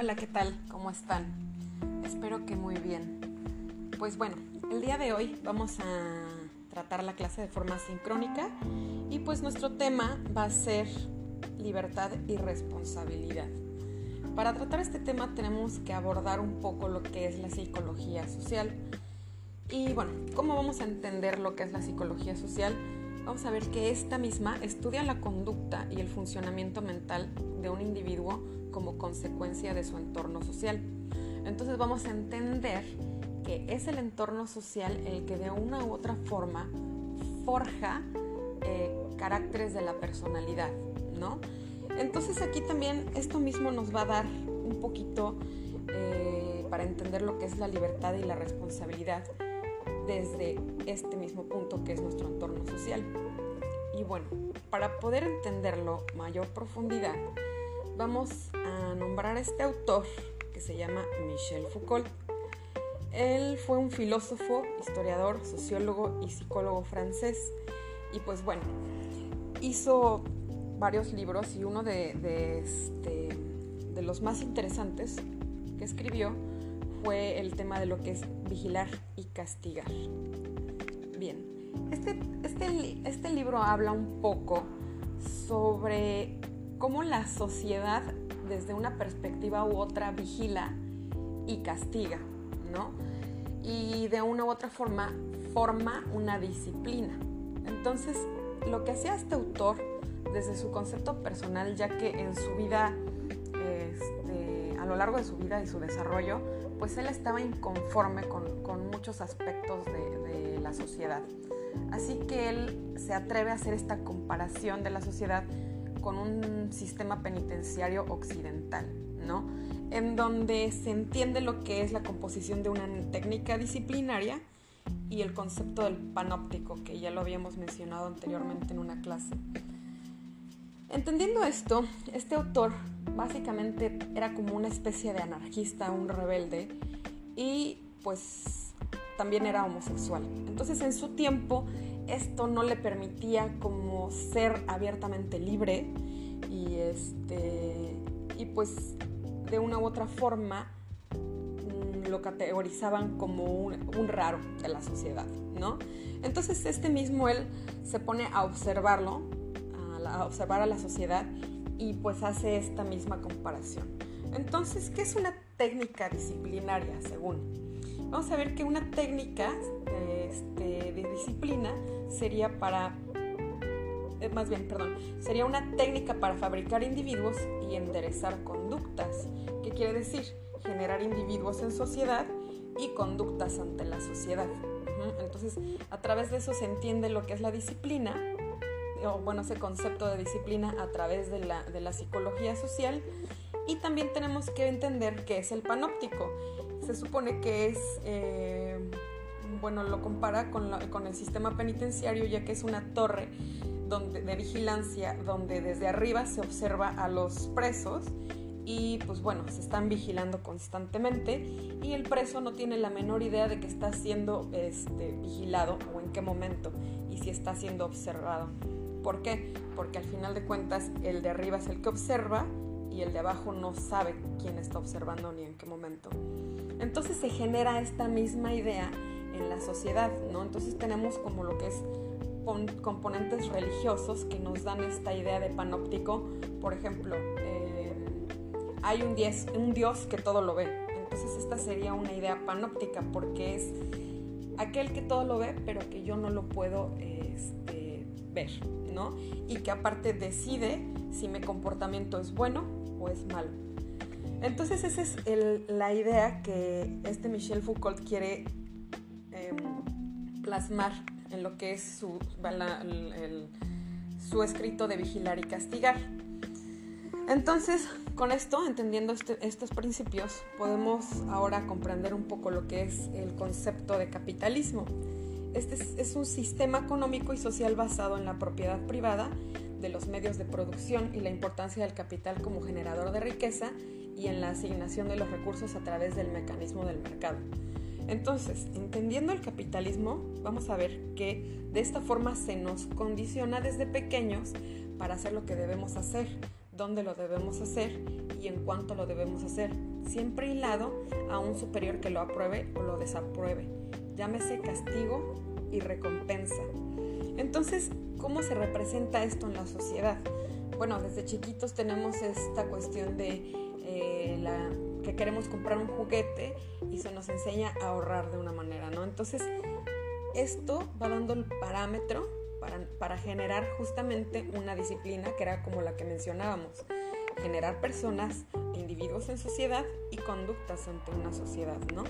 Hola, ¿qué tal? ¿Cómo están? Espero que muy bien. Pues bueno, el día de hoy vamos a tratar la clase de forma sincrónica y pues nuestro tema va a ser libertad y responsabilidad. Para tratar este tema tenemos que abordar un poco lo que es la psicología social. Y bueno, ¿cómo vamos a entender lo que es la psicología social? Vamos a ver que esta misma estudia la conducta y el funcionamiento mental de un individuo como consecuencia de su entorno social. Entonces vamos a entender que es el entorno social el que de una u otra forma forja eh, caracteres de la personalidad, ¿no? Entonces aquí también esto mismo nos va a dar un poquito eh, para entender lo que es la libertad y la responsabilidad desde este mismo punto que es nuestro entorno social. Y bueno, para poder entenderlo mayor profundidad, vamos a nombrar a este autor que se llama Michel Foucault. Él fue un filósofo, historiador, sociólogo y psicólogo francés. Y pues bueno, hizo varios libros y uno de, este, los más interesantes que escribió fue el tema de lo que es vigilar y castigar. Bien, este, este, este libro habla un poco sobre cómo la sociedad desde una perspectiva u otra vigila y castiga, ¿no? Y de una u otra forma forma una disciplina. Entonces, lo que hacía este autor desde su concepto personal, ya que en su vida, este, a lo largo de su vida y su desarrollo, pues él estaba inconforme con, con muchos aspectos de, de, la sociedad. Así que él se atreve a hacer esta comparación de la sociedad con un sistema penitenciario occidental, ¿no? En donde se entiende lo que es la composición de una técnica disciplinaria y el concepto del panóptico, que ya lo habíamos mencionado anteriormente en una clase. Entendiendo esto, este autor básicamente era como una especie de anarquista, un rebelde, y pues también era homosexual. Entonces en su tiempo esto no le permitía como ser abiertamente libre y este y pues de una u otra forma mm, lo categorizaban como un, raro de la sociedad, ¿no? Entonces este mismo él se pone a observarlo, a, observar a la sociedad y pues hace esta misma comparación. Entonces, ¿qué es una técnica disciplinaria según? Vamos a ver que una técnica este, sería para, eh, más bien, perdón, sería una técnica para fabricar individuos y enderezar conductas. ¿Qué quiere decir? Generar individuos en sociedad y conductas ante la sociedad. Entonces, a través de eso se entiende lo que es la disciplina, o bueno, ese concepto de disciplina a través de la, de la psicología social. Y también tenemos que entender qué es el panóptico. Se supone que es... Eh, bueno, lo compara con, con, el sistema penitenciario, ya que es una torre donde, de vigilancia donde desde arriba se observa a los presos y pues bueno, se están vigilando constantemente y el preso no tiene la menor idea de que está siendo este, vigilado o en qué momento y si está siendo observado. ¿Por qué? Porque al final de cuentas el de arriba es el que observa y el de abajo no sabe quién está observando ni en qué momento. Entonces se genera esta misma idea en la sociedad, ¿no? Entonces tenemos como lo que es componentes religiosos que nos dan esta idea de panóptico. Por ejemplo, eh, hay un, diez, un Dios que todo lo ve. Entonces esta sería una idea panóptica porque es aquel que todo lo ve, pero que yo no lo puedo este, ver, ¿no? Y que aparte decide si mi comportamiento es bueno o es malo. Entonces esa es la idea que este Michel Foucault quiere plasmar en lo que es su, su escrito de vigilar y castigar. Entonces, con esto, entendiendo este, estos principios, podemos ahora comprender un poco lo que es el concepto de capitalismo. Este es, es un sistema económico y social basado en la propiedad privada de los medios de producción y la importancia del capital como generador de riqueza y en la asignación de los recursos a través del mecanismo del mercado. Entonces, entendiendo el capitalismo, vamos a ver que de esta forma se nos condiciona desde pequeños para hacer lo que debemos hacer, dónde lo debemos hacer y en cuánto lo debemos hacer, siempre hilado a un superior que lo apruebe o lo desapruebe. Llámese castigo y recompensa. Entonces, ¿cómo se representa esto en la sociedad? Bueno, desde chiquitos tenemos esta cuestión de eh, la, que queremos comprar un juguete y se nos enseña a ahorrar de una manera, ¿no? Entonces, esto va dando el parámetro para, para generar justamente una disciplina que era como la que mencionábamos, generar personas, individuos en sociedad y conductas ante una sociedad, ¿no?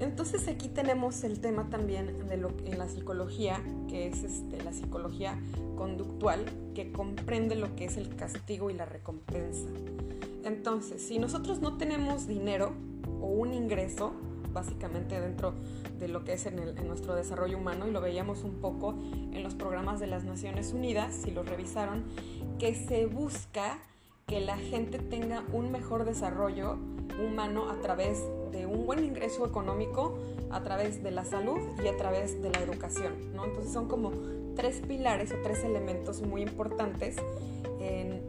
Entonces aquí tenemos el tema también de lo en la psicología, que es este, la psicología conductual, que comprende lo que es el castigo y la recompensa. Entonces, si nosotros no tenemos dinero o un ingreso, básicamente dentro de lo que es en, nuestro desarrollo humano, y lo veíamos un poco en los programas de las Naciones Unidas, si los revisaron, que se busca que la gente tenga un mejor desarrollo humano a través de un buen ingreso económico, a través de la salud y a través de la educación. ¿no? Entonces son como tres pilares o tres elementos muy importantes en,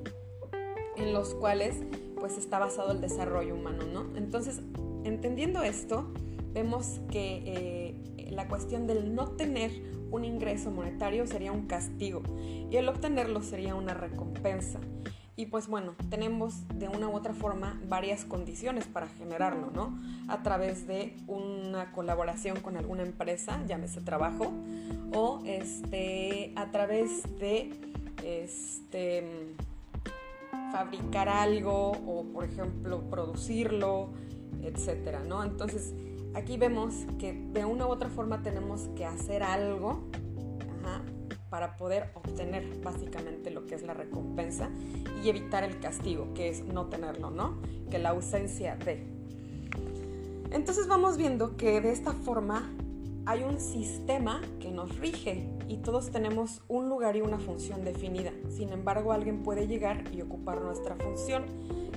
los cuales pues está basado el desarrollo humano. ¿no? Entonces, entendiendo esto, vemos que eh, la cuestión del no tener un ingreso monetario sería un castigo y el obtenerlo sería una recompensa. Y pues bueno, tenemos de una u otra forma varias condiciones para generarlo, ¿no? A través de una colaboración con alguna empresa, llámese trabajo, o este, a través de este, fabricar algo o por ejemplo producirlo, etcétera, ¿no? Entonces aquí vemos que de una u otra forma tenemos que hacer algo para poder obtener básicamente lo que es la recompensa y evitar el castigo, que es no tenerlo, ¿no? Que la ausencia de. Entonces vamos viendo que de esta forma hay un sistema que nos rige y todos tenemos un lugar y una función definida. Sin embargo, alguien puede llegar y ocupar nuestra función.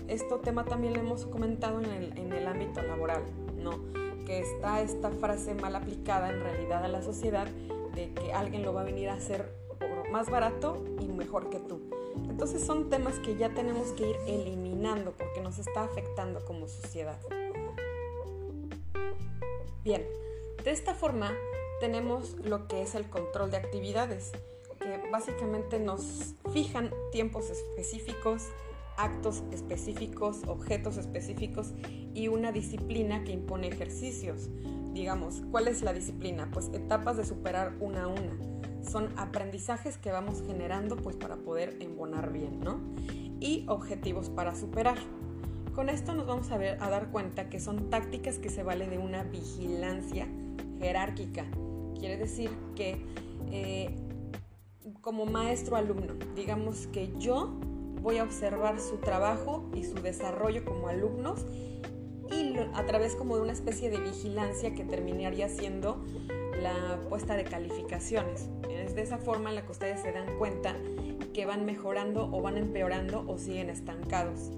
Este tema también lo hemos comentado en el, en el ámbito laboral, ¿no? Que está esta frase mal aplicada en realidad a la sociedad de que alguien lo va a venir a hacer más barato y mejor que tú. Entonces son temas que ya tenemos que ir eliminando porque nos está afectando como sociedad. Bien, de esta forma tenemos lo que es el control de actividades, que básicamente nos fijan tiempos específicos, actos específicos, objetos específicos y una disciplina que impone ejercicios. Digamos, ¿cuál es la disciplina? Pues etapas de superar una a una. Son aprendizajes que vamos generando pues para poder embonar bien, ¿no? Y objetivos para superar. Con esto nos vamos a, ver, a dar cuenta que son tácticas que se vale de una vigilancia jerárquica. Quiere decir que eh, como maestro-alumno, digamos que yo voy a observar su trabajo y su desarrollo como alumnos a través como de una especie de vigilancia que terminaría siendo la puesta de calificaciones. Es de esa forma en la que ustedes se dan cuenta que van mejorando o van empeorando o siguen estancados.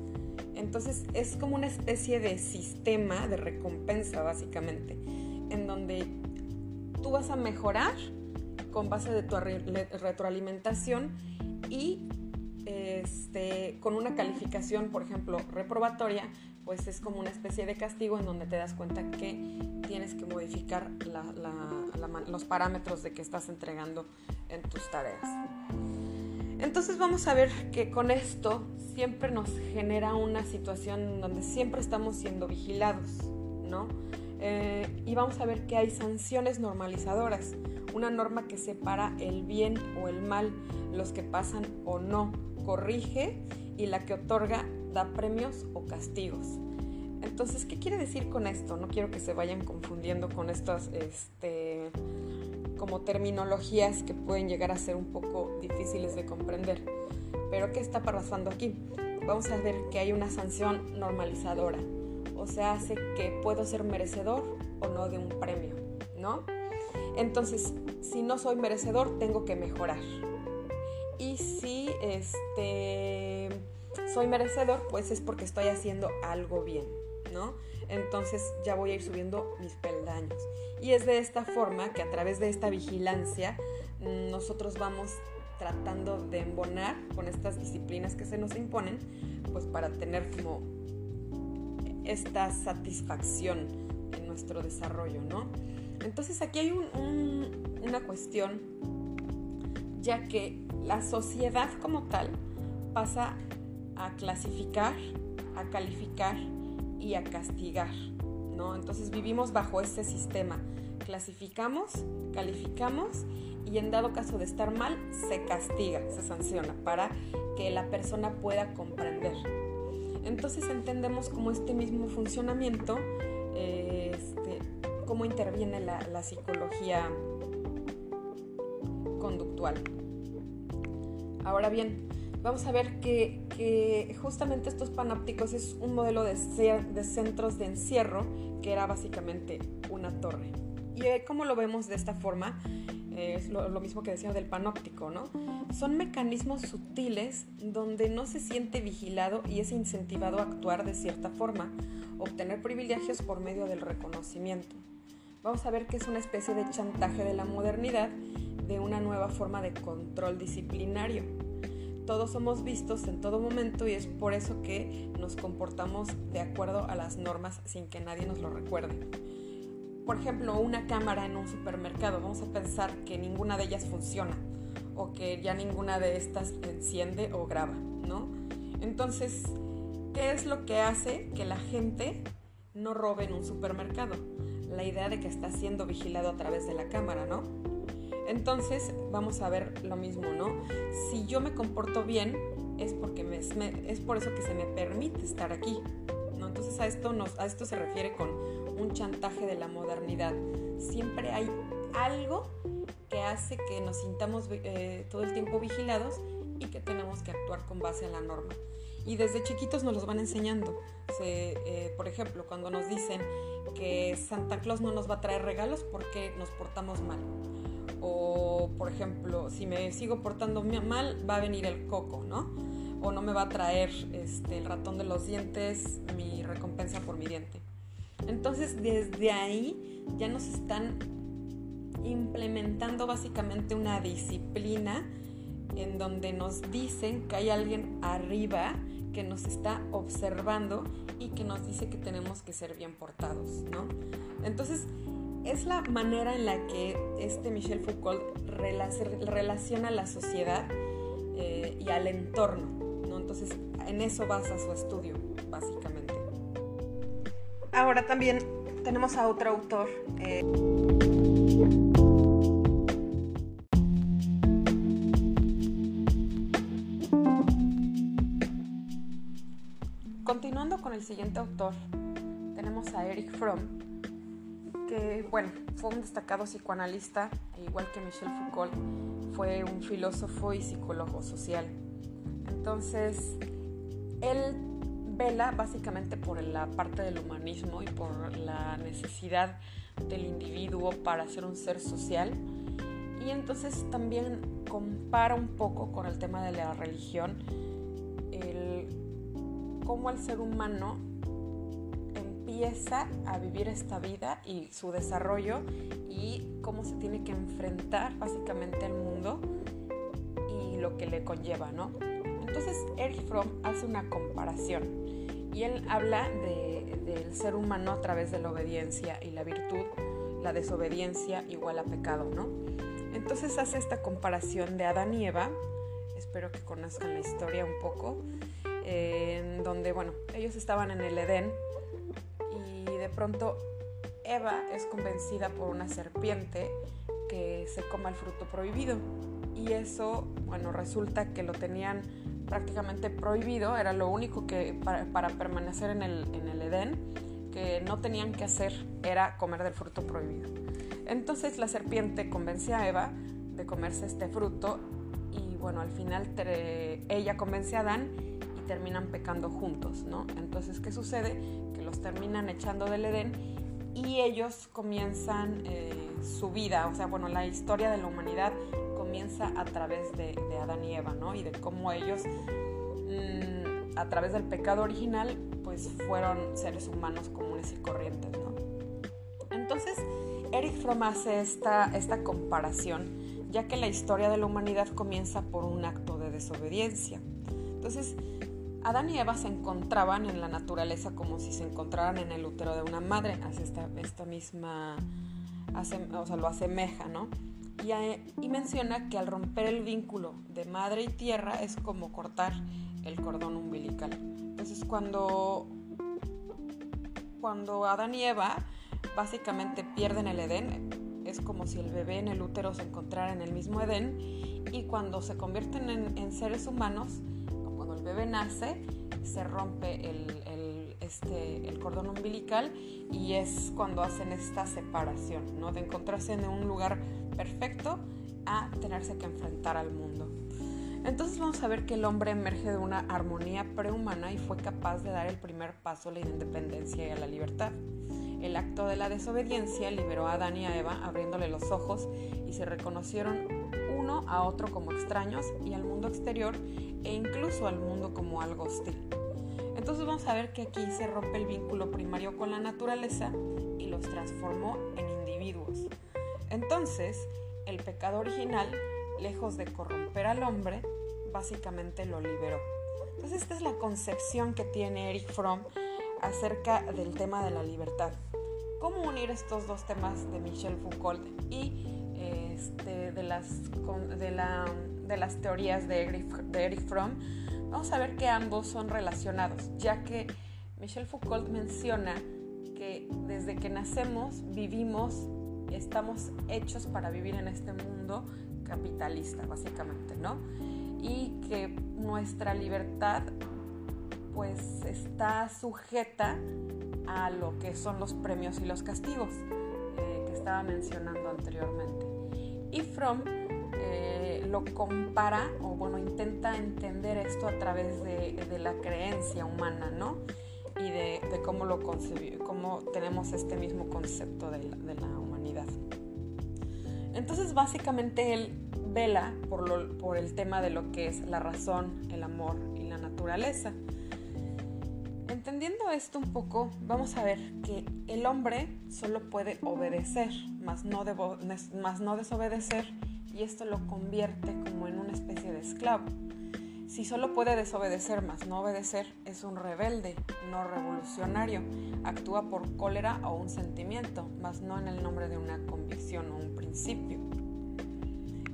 Entonces es como una especie de sistema de recompensa básicamente, en donde tú vas a mejorar con base de tu retroalimentación y este, con una calificación, por ejemplo, reprobatoria, pues es como una especie de castigo en donde te das cuenta que tienes que modificar los parámetros de que estás entregando en tus tareas. Entonces vamos a ver que con esto siempre nos genera una situación donde siempre estamos siendo vigilados, ¿no? Eh, y vamos a ver que hay sanciones normalizadoras, una norma que separa el bien o el mal, los que pasan o no, corrige y la que otorga da premios o castigos. Entonces, ¿qué quiere decir con esto? No quiero que se vayan confundiendo con estas este, como terminologías que pueden llegar a ser un poco difíciles de comprender. Pero ¿qué está pasando aquí? Vamos a ver que hay una sanción normalizadora. O sea, hace que puedo ser merecedor o no de un premio, ¿no? Entonces, si no soy merecedor, tengo que mejorar. Y si este, soy merecedor, pues es porque estoy haciendo algo bien, ¿no? Entonces ya voy a ir subiendo mis peldaños. Y es de esta forma que a través de esta vigilancia nosotros vamos tratando de embonar con estas disciplinas que se nos imponen, pues para tener como esta satisfacción en nuestro desarrollo, ¿no? Entonces aquí hay una cuestión, ya que la sociedad como tal pasa a clasificar, a calificar y a castigar, ¿no? Entonces vivimos bajo ese sistema. Clasificamos, calificamos y en dado caso de estar mal, se castiga, se sanciona para que la persona pueda comprender. Entonces entendemos como este mismo funcionamiento, este, cómo interviene la, psicología conductual. Ahora bien, vamos a ver que, justamente estos panópticos es un modelo de, centros de encierro que era básicamente una torre. Y eh, como lo vemos de esta forma, es lo, mismo que decía del panóptico, ¿no? Son mecanismos sutiles donde no se siente vigilado y es incentivado a actuar de cierta forma, obtener privilegios por medio del reconocimiento. Vamos a ver que es una especie de chantaje de la modernidad, de una nueva forma de control disciplinario. Todos somos vistos en todo momento y es por eso que nos comportamos de acuerdo a las normas sin que nadie nos lo recuerde por ejemplo, una cámara en un supermercado, vamos a pensar que ninguna de ellas funciona o que ya ninguna de estas enciende o graba, ¿no? Entonces, ¿qué es lo que hace que la gente no robe en un supermercado? La idea de que está siendo vigilado a través de la cámara, ¿no? Entonces, vamos a ver lo mismo, ¿no? Si yo me comporto bien, es porque me, es por eso que se me permite estar aquí, ¿no? Entonces, a esto, nos, a esto se refiere con un chantaje de la modernidad. Siempre hay algo que hace que nos sintamos eh, todo el tiempo vigilados y que tenemos que actuar con base en la norma. Y desde chiquitos nos los van enseñando. Eh, por ejemplo, cuando nos dicen que Santa Claus no nos va a traer regalos porque nos portamos mal. O, por ejemplo, si me sigo portando mal, va a venir el coco, ¿no? O no me va a traer este, el ratón de los dientes mi recompensa por mi diente. Entonces desde ahí ya nos están implementando básicamente una disciplina en donde nos dicen que hay alguien arriba que nos está observando y que nos dice que tenemos que ser bien portados, ¿no? Entonces, es la manera en la que este Michel Foucault relaciona la sociedad eh, y al entorno, ¿no? Entonces, en eso basa su estudio, básicamente. Ahora también tenemos a otro autor. Eh, Continuando con el siguiente autor, tenemos a Eric Fromm, que bueno, fue un destacado psicoanalista, igual que Michel Foucault, fue un filósofo y psicólogo social. Entonces, él vela básicamente por la parte del humanismo y por la necesidad del individuo para ser un ser social. Y entonces también compara un poco con el tema de la religión, el cómo el ser humano empieza a vivir esta vida y su desarrollo y cómo se tiene que enfrentar básicamente al mundo y lo que le conlleva, ¿no? Entonces Erich Fromm hace una comparación y él habla del ser humano a través de la obediencia y la virtud, la desobediencia igual a pecado, ¿no? Entonces hace esta comparación de Adán y Eva, espero que conozcan la historia un poco, en donde, bueno, ellos estaban en el Edén de pronto Eva es convencida por una serpiente que se coma el fruto prohibido y eso, bueno, resulta que lo tenían prácticamente prohibido, era lo único que para, permanecer en el, en el Edén que no tenían que hacer era comer del fruto prohibido. Entonces la serpiente convence a Eva de comerse este fruto y bueno, al final ella convence a Adán y terminan pecando juntos, ¿no? Entonces, ¿qué sucede? Terminan echando del Edén y ellos comienzan eh, su vida, o sea, bueno, la historia de la humanidad comienza a través de, Adán y Eva, ¿no? Y de cómo ellos, mm, a través del pecado original, pues fueron seres humanos comunes y corrientes, ¿no? Entonces, Eric Fromm hace esta, esta comparación, ya que la historia de la humanidad comienza por un acto de desobediencia. Entonces, Adán y Eva se encontraban en la naturaleza como si se encontraran en el útero de una madre, hace esta, misma, o sea, lo asemeja, ¿no? Y, y menciona que al romper el vínculo de madre y tierra es como cortar el cordón umbilical. Entonces, cuando, cuando Adán y Eva básicamente pierden el Edén, es como si el bebé en el útero se encontrara en el mismo Edén y cuando se convierten en, seres humanos, bebé nace, se rompe el, este, el cordón umbilical y es cuando hacen esta separación, ¿no? de encontrarse en un lugar perfecto a tenerse que enfrentar al mundo. Entonces vamos a ver que el hombre emerge de una armonía prehumana y fue capaz de dar el primer paso a la independencia y a la libertad. El acto de la desobediencia liberó a Adán y a Eva abriéndole los ojos y se reconocieron uno a otro como extraños y al mundo exterior e incluso al mundo como algo hostil. Entonces vamos a ver que aquí se rompe el vínculo primario con la naturaleza y los transformó en individuos. Entonces, el pecado original, lejos de corromper al hombre, básicamente lo liberó. Entonces esta es la concepción que tiene Eric Fromm acerca del tema de la libertad. ¿Cómo unir estos dos temas de Michel Foucault y este, de, las, de, las teorías de Eric, de Eric Fromm? Vamos a ver que ambos son relacionados, ya que Michel Foucault menciona que desde que nacemos vivimos, estamos hechos para vivir en este mundo capitalista, básicamente, ¿no? Y que nuestra libertad pues está sujeta a lo que son los premios y los castigos eh, que estaba mencionando anteriormente. Y Fromm eh, lo compara, o bueno, intenta entender esto a través de, la creencia humana, ¿no? Y de, cómo lo concebió, cómo tenemos este mismo concepto de la, humanidad. Entonces, básicamente él vela por el tema de lo que es la razón, el amor y la naturaleza. Entendiendo esto un poco, vamos a ver que el hombre solo puede obedecer, más no, desobedecer, y esto lo convierte como en una especie de esclavo. Si solo puede desobedecer, más no obedecer, es un rebelde, no revolucionario. Actúa por cólera o un sentimiento, más no en el nombre de una convicción o un principio.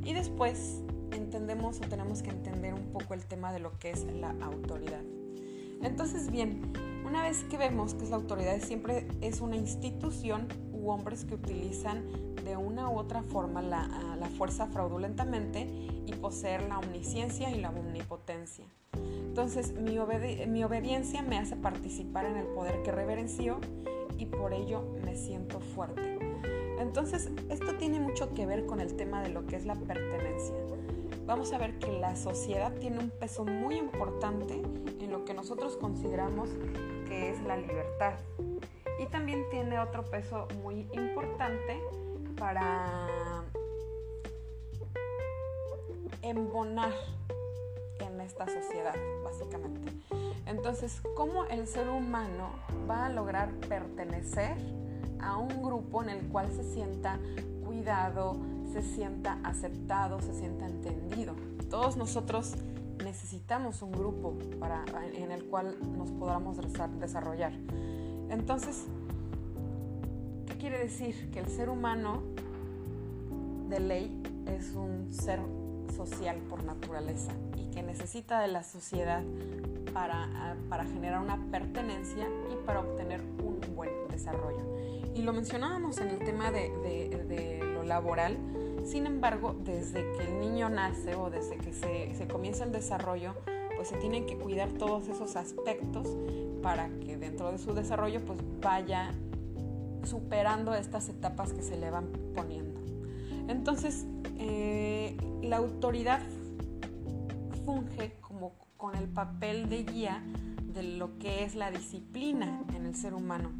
Y después entendemos o tenemos que entender un poco el tema de lo que es la autoridad. Entonces, bien, una vez que vemos que es la autoridad siempre es una institución u hombres que utilizan de una u otra forma la, fuerza fraudulentamente y poseer la omnisciencia y la omnipotencia. Entonces, mi, mi obediencia me hace participar en el poder que reverencio y por ello me siento fuerte. Entonces, esto tiene mucho que ver con el tema de lo que es la pertenencia vamos a ver que la sociedad tiene un peso muy importante en lo que nosotros consideramos que es la libertad. Y también tiene otro peso muy importante para embonar en esta sociedad, básicamente. Entonces, ¿cómo el ser humano va a lograr pertenecer a un grupo en el cual se sienta cuidado, se sienta aceptado, se sienta entendido. Todos nosotros necesitamos un grupo para, en el cual nos podamos desarrollar. Entonces, ¿qué quiere decir? Que el ser humano de ley es un ser social por naturaleza y que necesita de la sociedad para, para generar una pertenencia y para obtener un buen desarrollo. Y lo mencionábamos en el tema de, de lo laboral, sin embargo, desde que el niño nace o desde que se, comienza el desarrollo, pues se tienen que cuidar todos esos aspectos para que dentro de su desarrollo pues vaya superando estas etapas que se le van poniendo. Entonces, eh, la autoridad funge como con el papel de guía de lo que es la disciplina en el ser humano.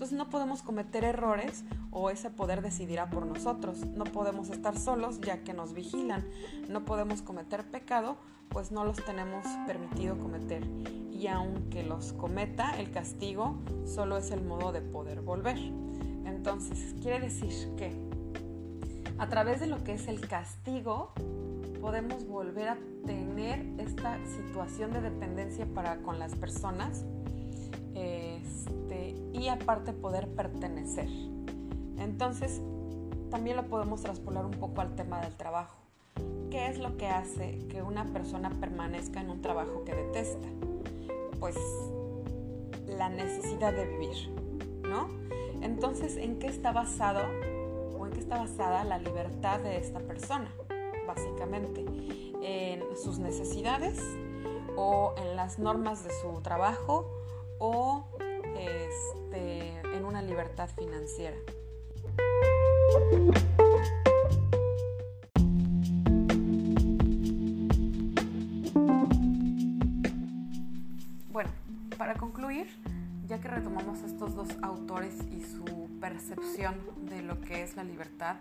Entonces no podemos cometer errores o ese poder decidirá por nosotros. No podemos estar solos ya que nos vigilan. No podemos cometer pecado pues no los tenemos permitido cometer. Y aunque los cometa, el castigo solo es el modo de poder volver. Entonces quiere decir que a través de lo que es el castigo, podemos volver a tener esta situación de dependencia para con las personas este, y aparte poder pertenecer. Entonces, también lo podemos traspolar un poco al tema del trabajo. ¿Qué es lo que hace que una persona permanezca en un trabajo que detesta? Pues la necesidad de vivir, ¿no? Entonces, ¿en qué está basado o en qué está basada la libertad de esta persona? Básicamente, en sus necesidades o en las normas de su trabajo o este, en una libertad financiera. Bueno, para concluir, ya que retomamos estos dos autores y su percepción de lo que es la libertad,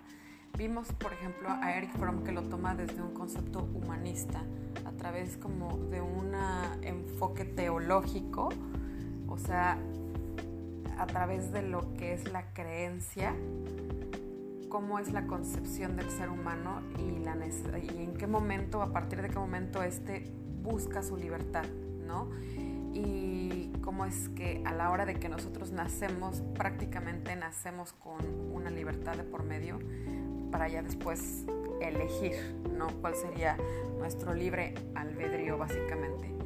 vimos, por ejemplo, a Eric Fromm que lo toma desde un concepto humanista, a través como de un enfoque teológico, sea, a través de lo que es la creencia cómo es la concepción del ser humano y, y en qué momento, a partir de qué momento éste busca su libertad, ¿no? Y cómo es que a la hora de que nosotros nacemos, prácticamente nacemos con una libertad de por medio para ya después elegir, ¿no? ¿Cuál sería nuestro libre albedrío, básicamente?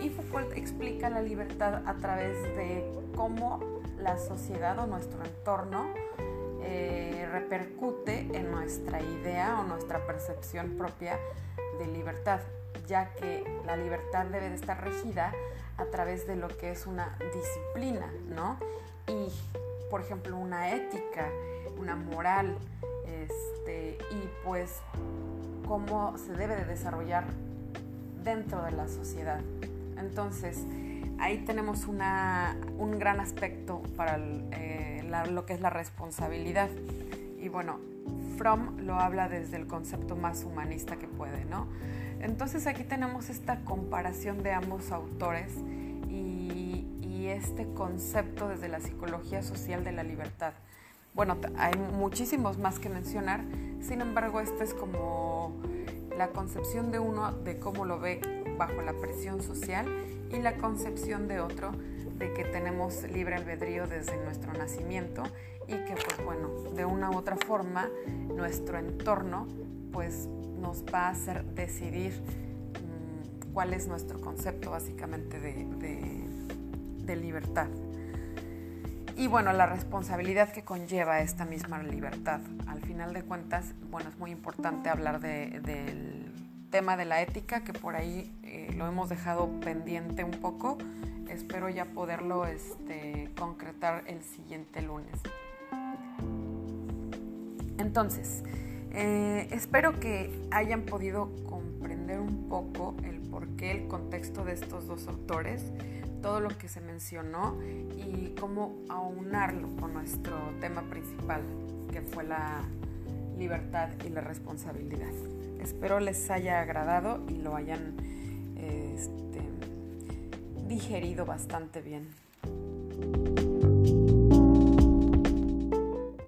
Y Foucault explica la libertad a través de cómo la sociedad o nuestro entorno eh, repercute en nuestra idea o nuestra percepción propia de libertad, ya que la libertad debe de estar regida a través de lo que es una disciplina, ¿no? Y, por ejemplo, una ética, una moral, este, y pues cómo se debe de desarrollar dentro de la sociedad. Entonces, ahí tenemos una, un gran aspecto para eh, lo que es la responsabilidad. Y bueno, Fromm lo habla desde el concepto más humanista que puede, ¿no? Entonces aquí tenemos esta comparación de ambos autores y, y este concepto desde la psicología social de la libertad. Bueno, hay muchísimos más que mencionar, sin embargo, esta es como la concepción de uno de cómo lo ve bajo la presión social y la concepción de otro de que tenemos libre albedrío desde nuestro nacimiento y que pues bueno, de una u otra forma nuestro entorno pues nos va a hacer decidir mm, cuál es nuestro concepto básicamente de, de, libertad. Y bueno, la responsabilidad que conlleva esta misma libertad. Al final de cuentas, bueno, es muy importante hablar del tema de la ética, que por ahí eh, lo hemos dejado pendiente un poco espero ya poderlo este, concretar el siguiente lunes. Entonces, eh, espero que hayan podido comprender un poco el porqué, el contexto de estos dos autores, todo lo que se mencionó y cómo aunarlo con nuestro tema principal, que fue la libertad y la responsabilidad. Espero les haya agradado y lo hayan este, digerido bastante bien.